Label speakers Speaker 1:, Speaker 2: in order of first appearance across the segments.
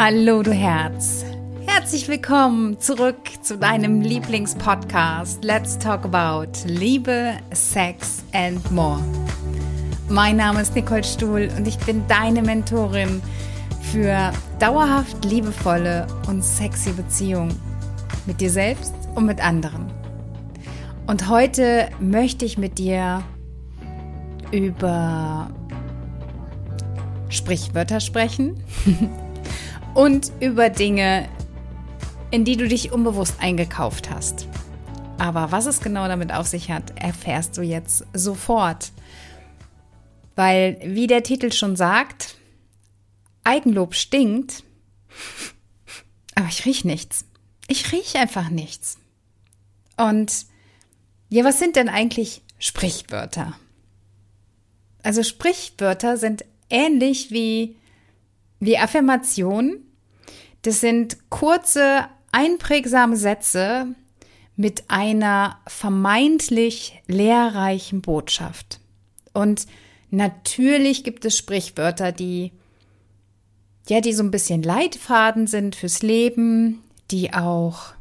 Speaker 1: Hallo du Herz. Herzlich willkommen zurück zu deinem Lieblingspodcast Let's Talk About Liebe, Sex and More. Mein Name ist Nicole Stuhl und ich bin deine Mentorin für dauerhaft liebevolle und sexy Beziehungen mit dir selbst und mit anderen. Und heute möchte ich mit dir über Sprichwörter sprechen und über Dinge, in die du dich unbewusst eingekauft hast. Aber was es genau damit auf sich hat, erfährst du jetzt sofort. Weil, wie der Titel schon sagt, Eigenlob stinkt, aber ich riech nichts. Ich riech einfach nichts. Und ja, was sind denn eigentlich Sprichwörter? Also Sprichwörter sind ähnlich wie, wie Affirmationen, das sind kurze, einprägsame Sätze mit einer vermeintlich lehrreichen Botschaft. Und natürlich gibt es Sprichwörter, die ja, die so ein bisschen Leitfaden sind fürs Leben, die auch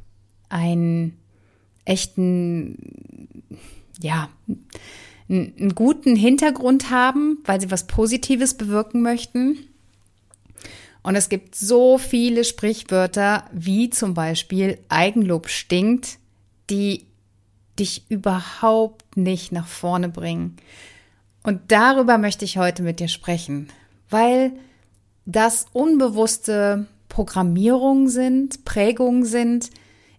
Speaker 1: einen echten, ja, einen guten Hintergrund haben, weil sie was Positives bewirken möchten. Und es gibt so viele Sprichwörter, wie zum Beispiel Eigenlob stinkt, die dich überhaupt nicht nach vorne bringen. Und darüber möchte ich heute mit dir sprechen, weil das unbewusste Programmierungen sind, Prägungen sind,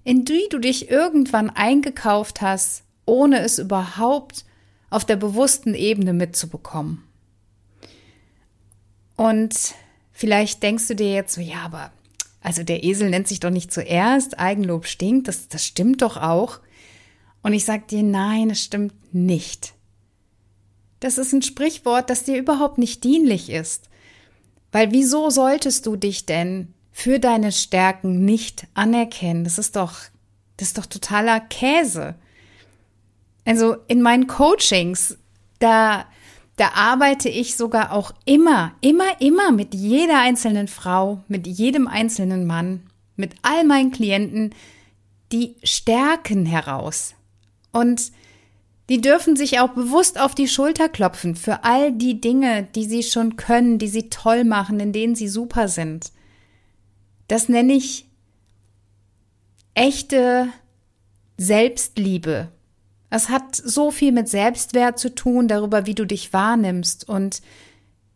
Speaker 1: in die du dich irgendwann eingekauft hast, ohne es überhaupt auf der bewussten Ebene mitzubekommen. Und Vielleicht denkst du dir jetzt so, ja, aber also der Esel nennt sich doch nicht zuerst, Eigenlob stinkt, das, das stimmt doch auch. Und ich sag dir, nein, es stimmt nicht. Das ist ein Sprichwort, das dir überhaupt nicht dienlich ist. Weil wieso solltest du dich denn für deine Stärken nicht anerkennen? Das ist doch, das ist doch totaler Käse. Also in meinen Coachings, da da arbeite ich sogar auch immer, immer, immer mit jeder einzelnen Frau, mit jedem einzelnen Mann, mit all meinen Klienten die Stärken heraus. Und die dürfen sich auch bewusst auf die Schulter klopfen für all die Dinge, die sie schon können, die sie toll machen, in denen sie super sind. Das nenne ich echte Selbstliebe, es hat so viel mit Selbstwert zu tun, darüber, wie du dich wahrnimmst. Und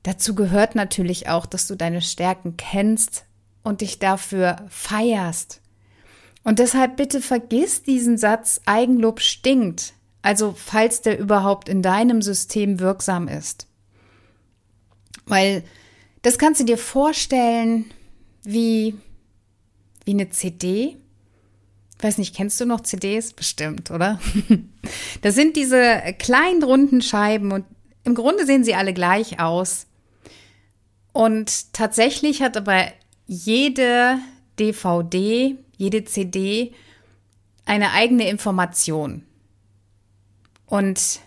Speaker 1: dazu gehört natürlich auch, dass du deine Stärken kennst und dich dafür feierst. Und deshalb bitte vergiss diesen Satz, Eigenlob stinkt. Also falls der überhaupt in deinem System wirksam ist. Weil das kannst du dir vorstellen wie, wie eine CD, weiß nicht, kennst du noch CDs? Bestimmt, oder? das sind diese kleinen runden Scheiben und im Grunde sehen sie alle gleich aus. Und tatsächlich hat aber jede DVD, jede CD eine eigene Information. Und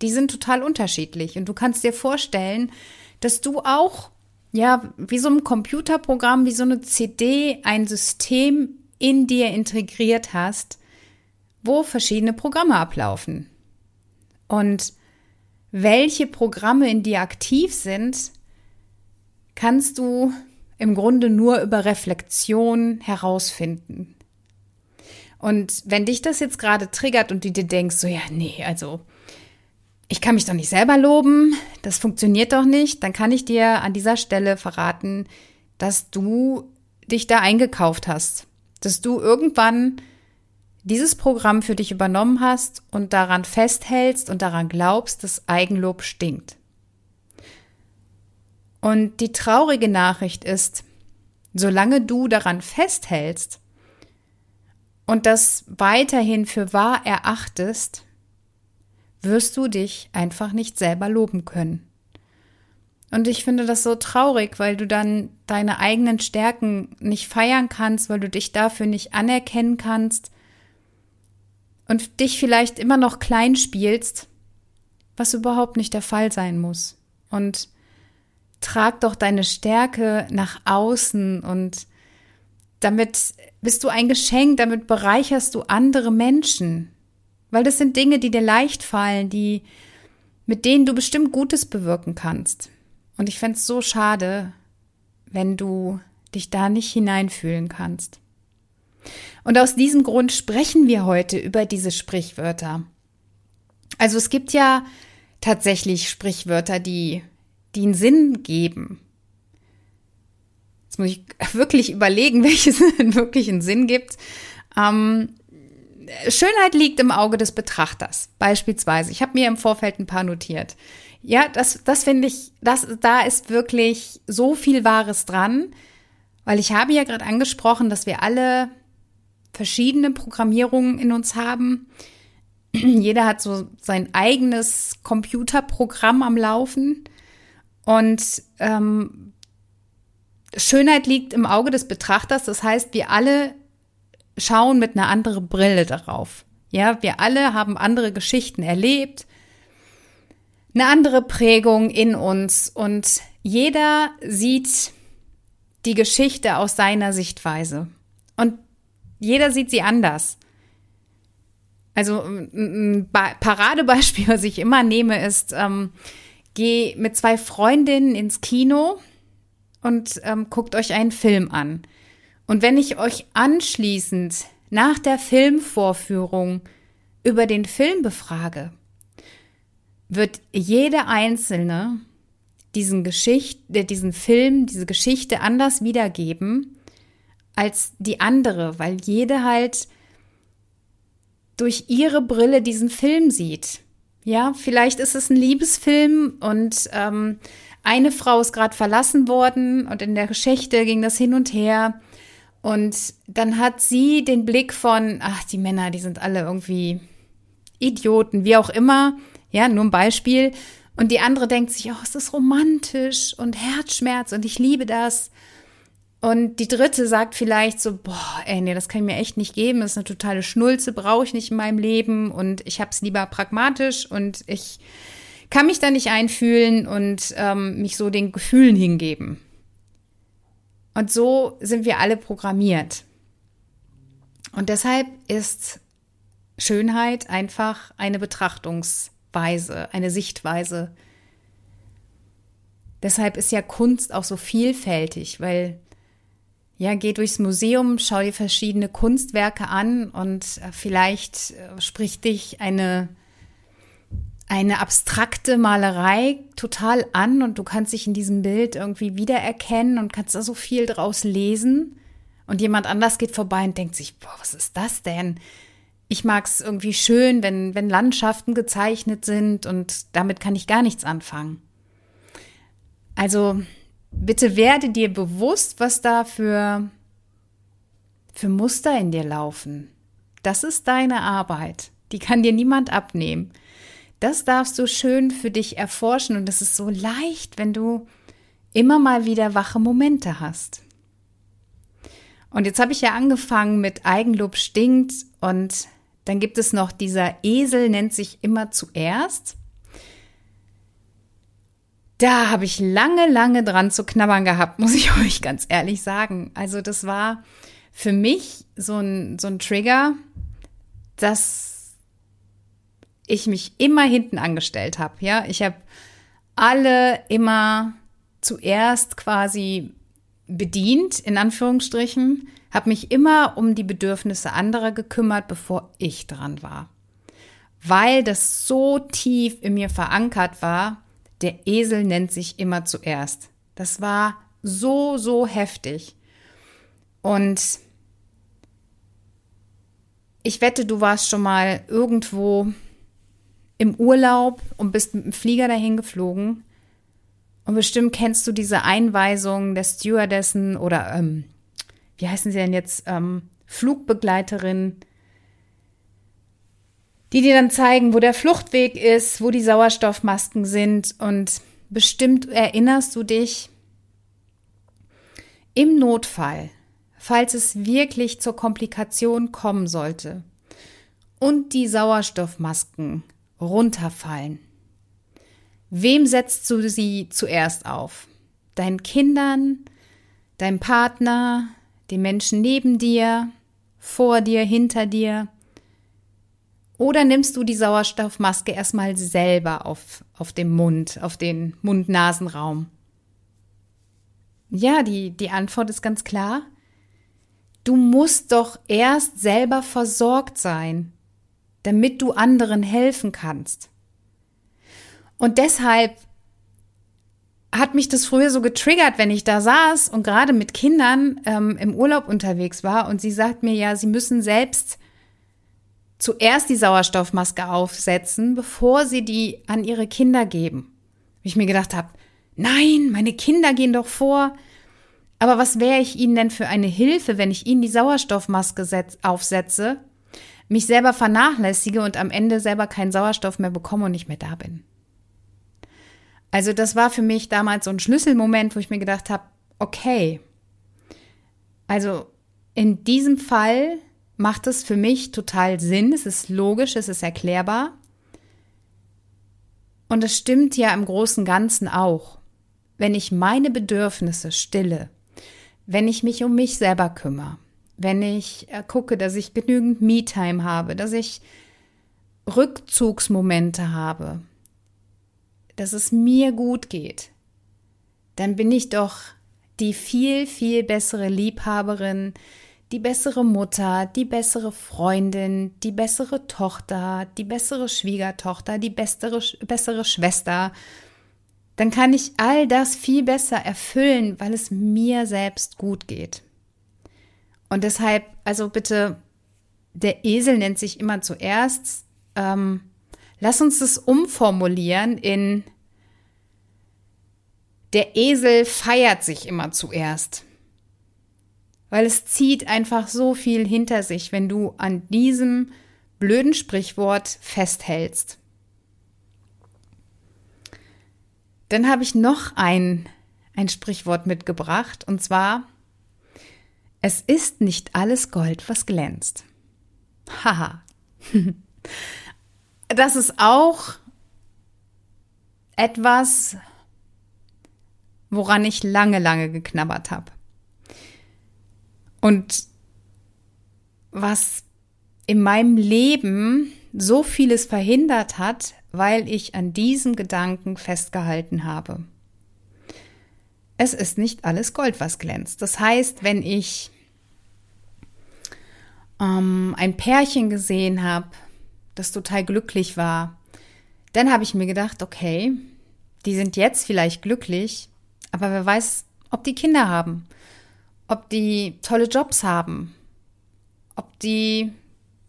Speaker 1: die sind total unterschiedlich. Und du kannst dir vorstellen, dass du auch, ja, wie so ein Computerprogramm, wie so eine CD, ein System in dir integriert hast, wo verschiedene Programme ablaufen. Und welche Programme in dir aktiv sind, kannst du im Grunde nur über Reflexion herausfinden. Und wenn dich das jetzt gerade triggert und du dir denkst, so ja, nee, also ich kann mich doch nicht selber loben, das funktioniert doch nicht, dann kann ich dir an dieser Stelle verraten, dass du dich da eingekauft hast dass du irgendwann dieses Programm für dich übernommen hast und daran festhältst und daran glaubst, dass Eigenlob stinkt. Und die traurige Nachricht ist, solange du daran festhältst und das weiterhin für wahr erachtest, wirst du dich einfach nicht selber loben können. Und ich finde das so traurig, weil du dann deine eigenen Stärken nicht feiern kannst, weil du dich dafür nicht anerkennen kannst und dich vielleicht immer noch klein spielst, was überhaupt nicht der Fall sein muss. Und trag doch deine Stärke nach außen und damit bist du ein Geschenk, damit bereicherst du andere Menschen. Weil das sind Dinge, die dir leicht fallen, die, mit denen du bestimmt Gutes bewirken kannst. Und ich fände es so schade, wenn du dich da nicht hineinfühlen kannst. Und aus diesem Grund sprechen wir heute über diese Sprichwörter. Also es gibt ja tatsächlich Sprichwörter, die, die einen Sinn geben. Jetzt muss ich wirklich überlegen, welches wirklich einen Sinn gibt. Ähm, Schönheit liegt im Auge des Betrachters. Beispielsweise, ich habe mir im Vorfeld ein paar notiert. Ja, das, das finde ich, das, da ist wirklich so viel Wahres dran, weil ich habe ja gerade angesprochen, dass wir alle verschiedene Programmierungen in uns haben. Jeder hat so sein eigenes Computerprogramm am Laufen. Und ähm, Schönheit liegt im Auge des Betrachters. Das heißt, wir alle schauen mit einer anderen Brille darauf. Ja, wir alle haben andere Geschichten erlebt, eine andere Prägung in uns und jeder sieht die Geschichte aus seiner Sichtweise. Und jeder sieht sie anders. Also ein Paradebeispiel, was ich immer nehme, ist, ähm, geh mit zwei Freundinnen ins Kino und ähm, guckt euch einen Film an. Und wenn ich euch anschließend nach der Filmvorführung über den Film befrage, wird jede einzelne diesen Geschichte, diesen Film, diese Geschichte anders wiedergeben als die andere, weil jede halt durch ihre Brille diesen Film sieht. Ja, vielleicht ist es ein Liebesfilm und ähm, eine Frau ist gerade verlassen worden und in der Geschichte ging das hin und her. Und dann hat sie den Blick von, ach, die Männer, die sind alle irgendwie Idioten, wie auch immer. Ja, nur ein Beispiel. Und die andere denkt sich, oh, es ist romantisch und Herzschmerz und ich liebe das. Und die dritte sagt vielleicht so, boah, ey, nee, das kann ich mir echt nicht geben, das ist eine totale Schnulze, brauche ich nicht in meinem Leben und ich hab's lieber pragmatisch und ich kann mich da nicht einfühlen und ähm, mich so den Gefühlen hingeben. Und so sind wir alle programmiert. Und deshalb ist Schönheit einfach eine Betrachtungsweise, eine Sichtweise. Deshalb ist ja Kunst auch so vielfältig, weil ja, geh durchs Museum, schau dir verschiedene Kunstwerke an und äh, vielleicht äh, spricht dich eine eine abstrakte Malerei total an und du kannst dich in diesem Bild irgendwie wiedererkennen und kannst da so viel draus lesen. Und jemand anders geht vorbei und denkt sich, boah, was ist das denn? Ich mag es irgendwie schön, wenn, wenn Landschaften gezeichnet sind und damit kann ich gar nichts anfangen. Also bitte werde dir bewusst, was da für, für Muster in dir laufen. Das ist deine Arbeit. Die kann dir niemand abnehmen. Das darfst du schön für dich erforschen und das ist so leicht, wenn du immer mal wieder wache Momente hast. Und jetzt habe ich ja angefangen mit Eigenlob stinkt und dann gibt es noch dieser Esel nennt sich immer zuerst. Da habe ich lange, lange dran zu knabbern gehabt, muss ich euch ganz ehrlich sagen. Also das war für mich so ein, so ein Trigger, dass ich mich immer hinten angestellt habe. Ja, ich habe alle immer zuerst quasi bedient, in Anführungsstrichen, habe mich immer um die Bedürfnisse anderer gekümmert, bevor ich dran war. Weil das so tief in mir verankert war, der Esel nennt sich immer zuerst. Das war so, so heftig. Und ich wette, du warst schon mal irgendwo im Urlaub und bist mit dem Flieger dahin geflogen. Und bestimmt kennst du diese Einweisung der Stewardessen oder ähm, wie heißen sie denn jetzt? Ähm, Flugbegleiterin, die dir dann zeigen, wo der Fluchtweg ist, wo die Sauerstoffmasken sind. Und bestimmt erinnerst du dich im Notfall, falls es wirklich zur Komplikation kommen sollte und die Sauerstoffmasken runterfallen. Wem setzt du sie zuerst auf? deinen Kindern, deinem Partner, den Menschen neben dir, vor dir, hinter dir? Oder nimmst du die Sauerstoffmaske erstmal selber auf, auf dem Mund, auf den Mund-Nasen-Raum? Ja, die, die Antwort ist ganz klar. Du musst doch erst selber versorgt sein, damit du anderen helfen kannst. Und deshalb hat mich das früher so getriggert, wenn ich da saß und gerade mit Kindern ähm, im Urlaub unterwegs war und sie sagt mir ja, sie müssen selbst zuerst die Sauerstoffmaske aufsetzen, bevor sie die an ihre Kinder geben. Ich mir gedacht habe, nein, meine Kinder gehen doch vor. Aber was wäre ich ihnen denn für eine Hilfe, wenn ich ihnen die Sauerstoffmaske aufsetze, mich selber vernachlässige und am Ende selber keinen Sauerstoff mehr bekomme und nicht mehr da bin? Also das war für mich damals so ein Schlüsselmoment, wo ich mir gedacht habe, okay, also in diesem Fall macht es für mich total Sinn, es ist logisch, es ist erklärbar. Und es stimmt ja im großen Ganzen auch. Wenn ich meine Bedürfnisse stille, wenn ich mich um mich selber kümmere, wenn ich äh, gucke, dass ich genügend Me-Time habe, dass ich Rückzugsmomente habe, dass es mir gut geht, dann bin ich doch die viel, viel bessere Liebhaberin, die bessere Mutter, die bessere Freundin, die bessere Tochter, die bessere Schwiegertochter, die bessere, bessere Schwester, dann kann ich all das viel besser erfüllen, weil es mir selbst gut geht. Und deshalb, also bitte, der Esel nennt sich immer zuerst. Ähm, lass uns das umformulieren in der Esel feiert sich immer zuerst. Weil es zieht einfach so viel hinter sich, wenn du an diesem blöden Sprichwort festhältst. Dann habe ich noch ein, ein Sprichwort mitgebracht, und zwar, es ist nicht alles Gold, was glänzt. Haha. das ist auch etwas, woran ich lange, lange geknabbert habe. Und was in meinem Leben so vieles verhindert hat, weil ich an diesem Gedanken festgehalten habe. Es ist nicht alles Gold, was glänzt. Das heißt, wenn ich ähm, ein Pärchen gesehen habe, das total glücklich war, dann habe ich mir gedacht, okay, die sind jetzt vielleicht glücklich, aber wer weiß, ob die Kinder haben ob die tolle Jobs haben, ob die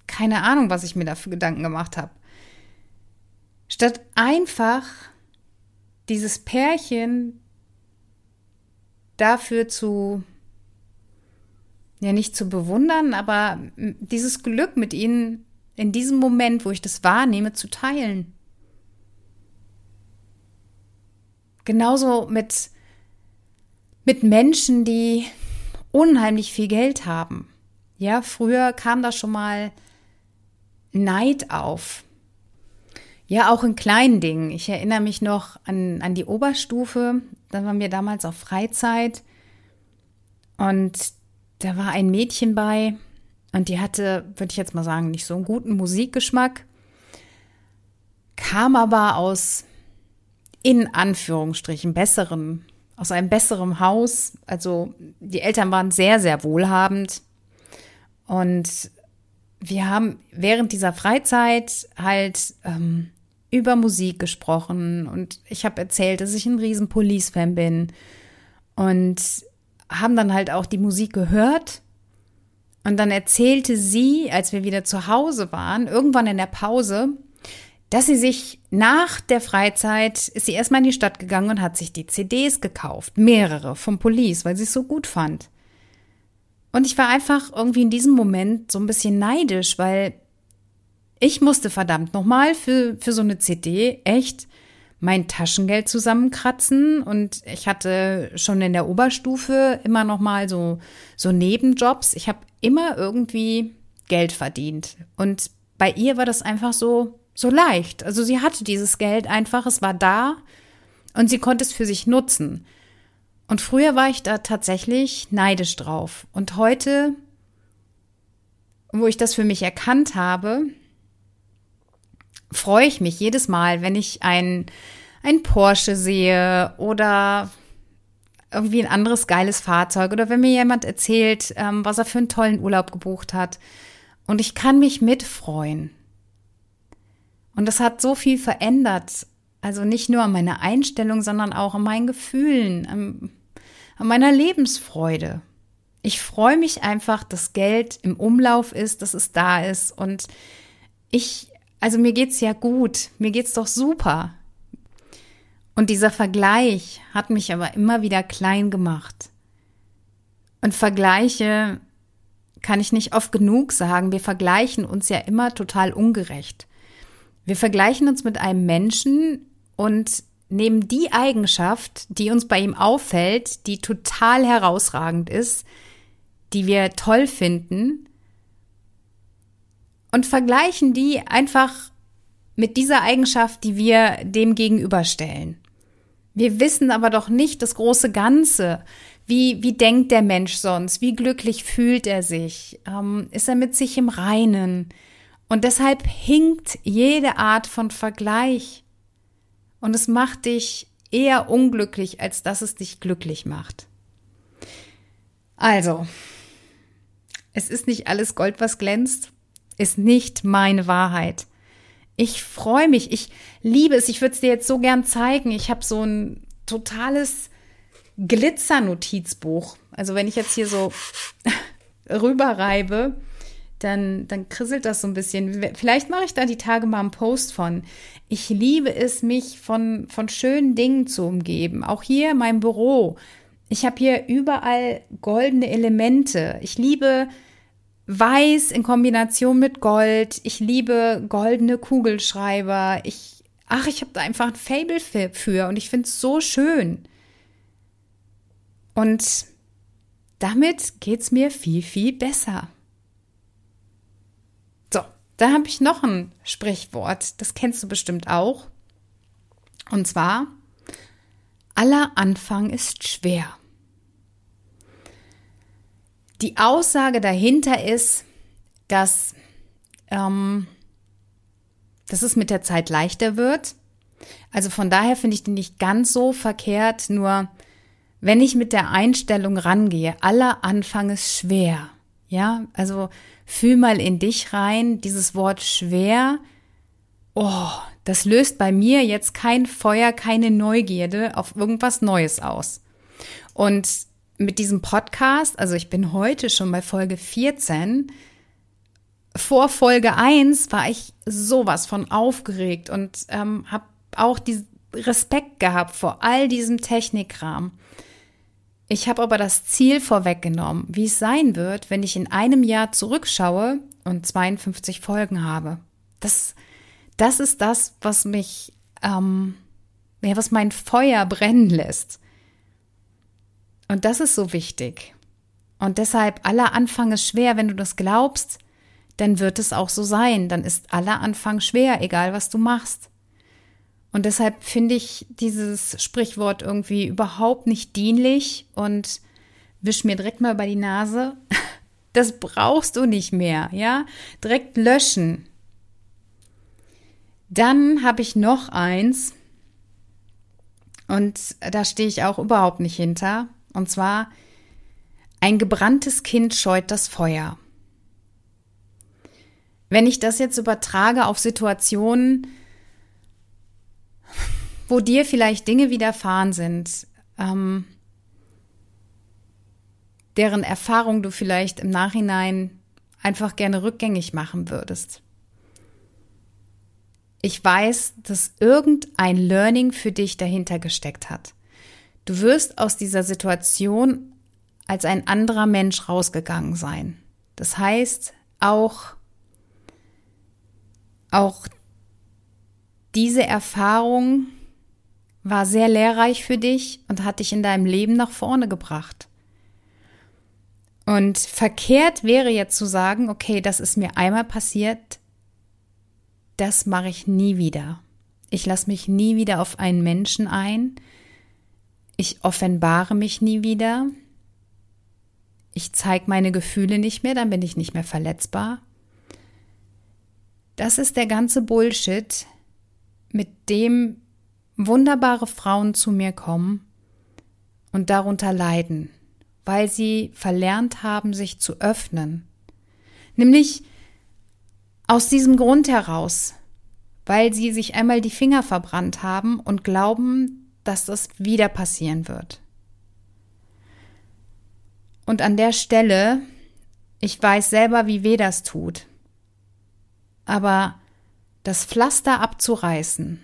Speaker 1: keine Ahnung, was ich mir da für Gedanken gemacht habe. Statt einfach dieses Pärchen dafür zu, ja nicht zu bewundern, aber dieses Glück mit ihnen in diesem Moment, wo ich das wahrnehme, zu teilen. Genauso mit, mit Menschen, die unheimlich viel Geld haben. Ja, früher kam da schon mal Neid auf. Ja, auch in kleinen Dingen. Ich erinnere mich noch an, an die Oberstufe. Da waren wir damals auf Freizeit. Und da war ein Mädchen bei. Und die hatte, würde ich jetzt mal sagen, nicht so einen guten Musikgeschmack. Kam aber aus, in Anführungsstrichen, besseren aus einem besseren Haus. Also die Eltern waren sehr, sehr wohlhabend. Und wir haben während dieser Freizeit halt ähm, über Musik gesprochen und ich habe erzählt, dass ich ein riesen Police-Fan bin und haben dann halt auch die Musik gehört. Und dann erzählte sie, als wir wieder zu Hause waren, irgendwann in der Pause, dass sie sich nach der Freizeit ist sie erstmal in die Stadt gegangen und hat sich die CDs gekauft, mehrere vom Police, weil sie es so gut fand. Und ich war einfach irgendwie in diesem Moment so ein bisschen neidisch, weil ich musste verdammt nochmal für, für so eine CD echt mein Taschengeld zusammenkratzen und ich hatte schon in der Oberstufe immer noch mal so so Nebenjobs. Ich habe immer irgendwie Geld verdient und bei ihr war das einfach so so leicht. Also sie hatte dieses Geld einfach, es war da und sie konnte es für sich nutzen. Und früher war ich da tatsächlich neidisch drauf. Und heute, wo ich das für mich erkannt habe, freue ich mich jedes Mal, wenn ich ein, ein Porsche sehe oder irgendwie ein anderes geiles Fahrzeug oder wenn mir jemand erzählt, ähm, was er für einen tollen Urlaub gebucht hat. Und ich kann mich mitfreuen. Und das hat so viel verändert. Also nicht nur an meiner Einstellung, sondern auch an meinen Gefühlen, an, an meiner Lebensfreude. Ich freue mich einfach, dass Geld im Umlauf ist, dass es da ist. Und ich, also mir geht's ja gut. Mir geht's doch super. Und dieser Vergleich hat mich aber immer wieder klein gemacht. Und Vergleiche kann ich nicht oft genug sagen. Wir vergleichen uns ja immer total ungerecht. Wir vergleichen uns mit einem Menschen und nehmen die Eigenschaft, die uns bei ihm auffällt, die total herausragend ist, die wir toll finden, und vergleichen die einfach mit dieser Eigenschaft, die wir dem gegenüberstellen. Wir wissen aber doch nicht das große Ganze. Wie, wie denkt der Mensch sonst? Wie glücklich fühlt er sich? Ähm, ist er mit sich im Reinen? Und deshalb hinkt jede Art von Vergleich. Und es macht dich eher unglücklich, als dass es dich glücklich macht. Also, es ist nicht alles Gold, was glänzt, ist nicht meine Wahrheit. Ich freue mich, ich liebe es. Ich würde es dir jetzt so gern zeigen. Ich habe so ein totales Glitzer-Notizbuch. Also wenn ich jetzt hier so rüberreibe, dann, dann krisselt das so ein bisschen. Vielleicht mache ich da die Tage mal einen Post von. Ich liebe es, mich von, von schönen Dingen zu umgeben. Auch hier in meinem Büro. Ich habe hier überall goldene Elemente. Ich liebe Weiß in Kombination mit Gold. Ich liebe goldene Kugelschreiber. Ich, ach, ich habe da einfach ein Fable für und ich finde es so schön. Und damit geht es mir viel, viel besser. So, da habe ich noch ein Sprichwort. Das kennst du bestimmt auch. Und zwar, aller Anfang ist schwer. Die Aussage dahinter ist, dass, ähm, dass es mit der Zeit leichter wird. Also von daher finde ich den nicht ganz so verkehrt, nur wenn ich mit der Einstellung rangehe, aller Anfang ist schwer. Ja, also fühl mal in dich rein, dieses Wort schwer. Oh, das löst bei mir jetzt kein Feuer, keine Neugierde auf irgendwas Neues aus. Und mit diesem Podcast, also ich bin heute schon bei Folge 14, vor Folge 1 war ich sowas von aufgeregt und ähm, habe auch diesen Respekt gehabt vor all diesem Technikkram. Ich habe aber das Ziel vorweggenommen, wie es sein wird, wenn ich in einem Jahr zurückschaue und 52 Folgen habe. Das, das ist das, was mich, ähm, ja, was mein Feuer brennen lässt. Und das ist so wichtig. Und deshalb, aller Anfang ist schwer. Wenn du das glaubst, dann wird es auch so sein. Dann ist aller Anfang schwer, egal was du machst. Und deshalb finde ich dieses Sprichwort irgendwie überhaupt nicht dienlich und wisch mir direkt mal über die Nase. Das brauchst du nicht mehr, ja? Direkt löschen. Dann habe ich noch eins und da stehe ich auch überhaupt nicht hinter. Und zwar, ein gebranntes Kind scheut das Feuer. Wenn ich das jetzt übertrage auf Situationen, wo dir vielleicht Dinge widerfahren sind, ähm, deren Erfahrung du vielleicht im Nachhinein einfach gerne rückgängig machen würdest. Ich weiß, dass irgendein Learning für dich dahinter gesteckt hat. Du wirst aus dieser Situation als ein anderer Mensch rausgegangen sein. Das heißt, auch, auch diese Erfahrung war sehr lehrreich für dich und hat dich in deinem Leben nach vorne gebracht. Und verkehrt wäre jetzt zu sagen, okay, das ist mir einmal passiert, das mache ich nie wieder. Ich lasse mich nie wieder auf einen Menschen ein, Ich offenbare mich nie wieder. Ich zeige meine Gefühle nicht mehr, dann bin ich nicht mehr verletzbar. Das ist der ganze Bullshit, mit dem wunderbare Frauen zu mir kommen und darunter leiden, weil sie verlernt haben, sich zu öffnen. Nämlich aus diesem Grund heraus, weil sie sich einmal die Finger verbrannt haben und glauben, dass das wieder passieren wird. Und an der Stelle, ich weiß selber, wie weh das tut, aber das Pflaster abzureißen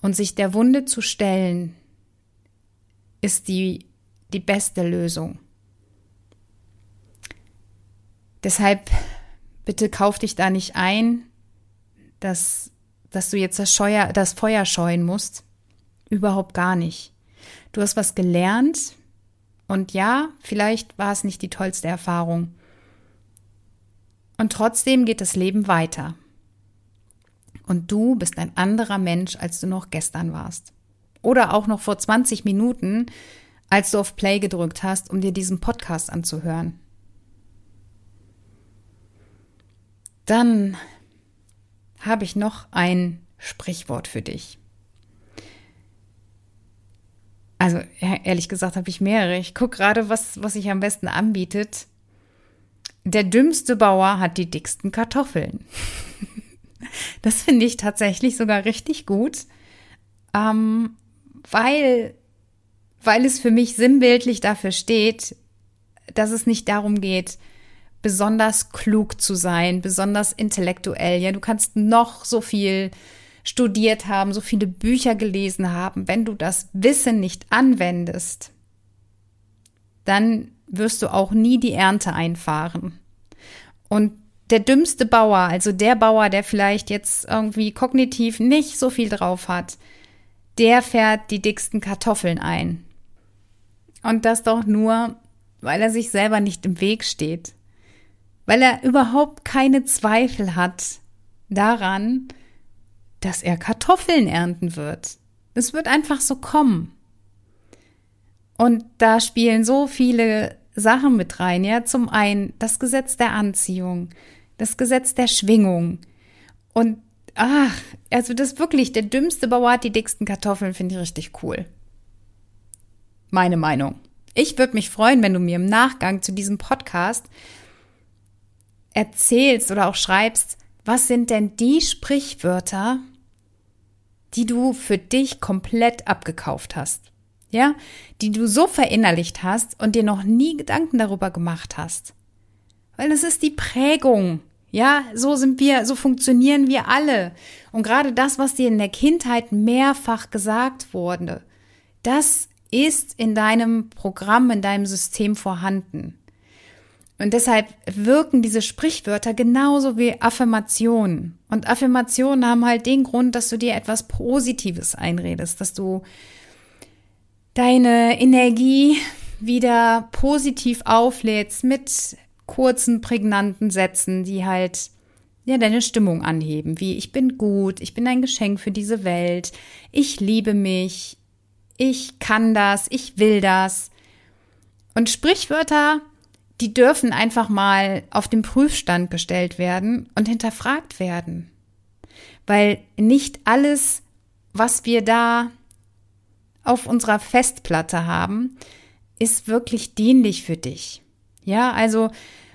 Speaker 1: und sich der Wunde zu stellen, ist die, die beste Lösung. Deshalb bitte kauf dich da nicht ein, dass, dass du jetzt das, Scheuer, das Feuer scheuen musst. Überhaupt gar nicht. Du hast was gelernt und ja, vielleicht war es nicht die tollste Erfahrung. Und trotzdem geht das Leben weiter. Und du bist ein anderer Mensch, als du noch gestern warst. Oder auch noch vor 20 Minuten, als du auf Play gedrückt hast, um dir diesen Podcast anzuhören. Dann habe ich noch ein Sprichwort für dich. Also ehrlich gesagt habe ich mehrere. Ich gucke gerade, was, was sich am besten anbietet. Der dümmste Bauer hat die dicksten Kartoffeln. das finde ich tatsächlich sogar richtig gut, ähm, weil, weil es für mich sinnbildlich dafür steht, dass es nicht darum geht, besonders klug zu sein, besonders intellektuell. Ja, du kannst noch so viel studiert haben, so viele Bücher gelesen haben. Wenn du das Wissen nicht anwendest, dann wirst du auch nie die Ernte einfahren. Und der dümmste Bauer, also der Bauer, der vielleicht jetzt irgendwie kognitiv nicht so viel drauf hat, der fährt die dicksten Kartoffeln ein. Und das doch nur, weil er sich selber nicht im Weg steht weil er überhaupt keine Zweifel hat daran, dass er Kartoffeln ernten wird. Es wird einfach so kommen. Und da spielen so viele Sachen mit rein. Ja, zum einen das Gesetz der Anziehung, das Gesetz der Schwingung. Und ach, also das wirklich, der dümmste Bauer hat die dicksten Kartoffeln, finde ich richtig cool. Meine Meinung. Ich würde mich freuen, wenn du mir im Nachgang zu diesem Podcast erzählst oder auch schreibst, was sind denn die Sprichwörter, die du für dich komplett abgekauft hast? Ja, die du so verinnerlicht hast und dir noch nie Gedanken darüber gemacht hast. Weil es ist die Prägung. Ja, so sind wir, so funktionieren wir alle. Und gerade das, was dir in der Kindheit mehrfach gesagt wurde, das ist in deinem Programm, in deinem System vorhanden. Und deshalb wirken diese Sprichwörter genauso wie Affirmationen. Und Affirmationen haben halt den Grund, dass du dir etwas Positives einredest, dass du deine Energie wieder positiv auflädst mit kurzen, prägnanten Sätzen, die halt ja deine Stimmung anheben, wie ich bin gut, ich bin ein Geschenk für diese Welt, ich liebe mich, ich kann das, ich will das. Und Sprichwörter die dürfen einfach mal auf den Prüfstand gestellt werden und hinterfragt werden. Weil nicht alles, was wir da auf unserer Festplatte haben, ist wirklich dienlich für dich. Ja, also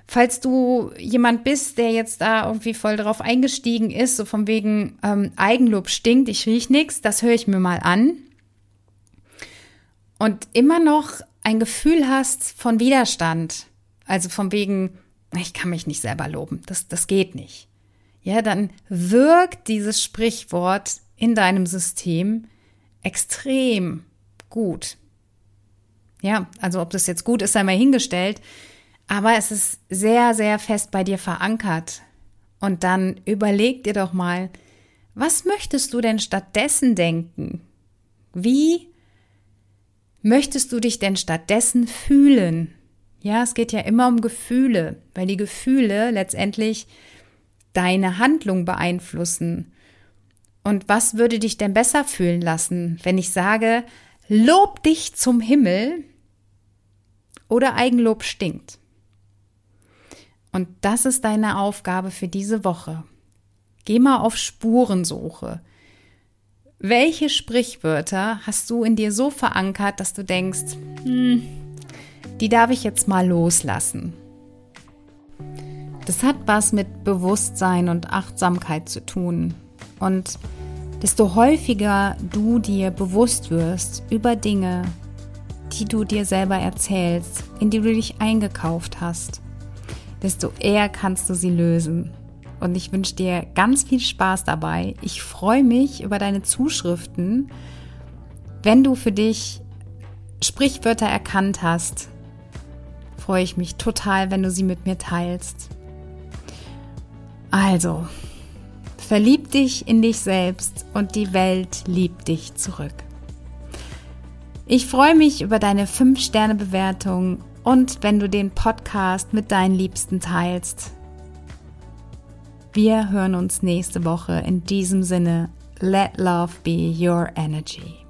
Speaker 1: falls du jemand bist, der jetzt da irgendwie voll drauf eingestiegen ist, so von wegen ähm, Eigenlob stinkt, ich riech nichts, das höre ich mir mal an. Und immer noch ein Gefühl hast von Widerstand, also von wegen, ich kann mich nicht selber loben, das, das geht nicht. Ja, dann wirkt dieses Sprichwort in deinem System extrem gut. Ja, also ob das jetzt gut ist, sei mal hingestellt, aber es ist sehr, sehr fest bei dir verankert. Und dann überleg dir doch mal, was möchtest du denn stattdessen denken? Wie möchtest du dich denn stattdessen fühlen? Ja, es geht ja immer um Gefühle, weil die Gefühle letztendlich deine Handlung beeinflussen. Und was würde dich denn besser fühlen lassen, wenn ich sage, Lob dich zum Himmel oder Eigenlob stinkt. Und das ist deine Aufgabe für diese Woche. Geh mal auf Spurensuche. Welche Sprichwörter hast du in dir so verankert, dass du denkst, hm, die darf ich jetzt mal loslassen? Das hat was mit Bewusstsein und Achtsamkeit zu tun. Und desto häufiger du dir bewusst wirst über Dinge, die du dir selber erzählst, in die du dich eingekauft hast, desto eher kannst du sie lösen. Und ich wünsche dir ganz viel Spaß dabei. Ich freue mich über deine Zuschriften. Wenn du für dich Sprichwörter erkannt hast, freue ich mich total, wenn du sie mit mir teilst. Also, verlieb dich in dich selbst und die Welt liebt dich zurück. Ich freue mich über deine 5-Sterne-Bewertung und wenn du den Podcast mit deinen Liebsten teilst. Wir hören uns nächste Woche. In diesem Sinne, let love be your energy.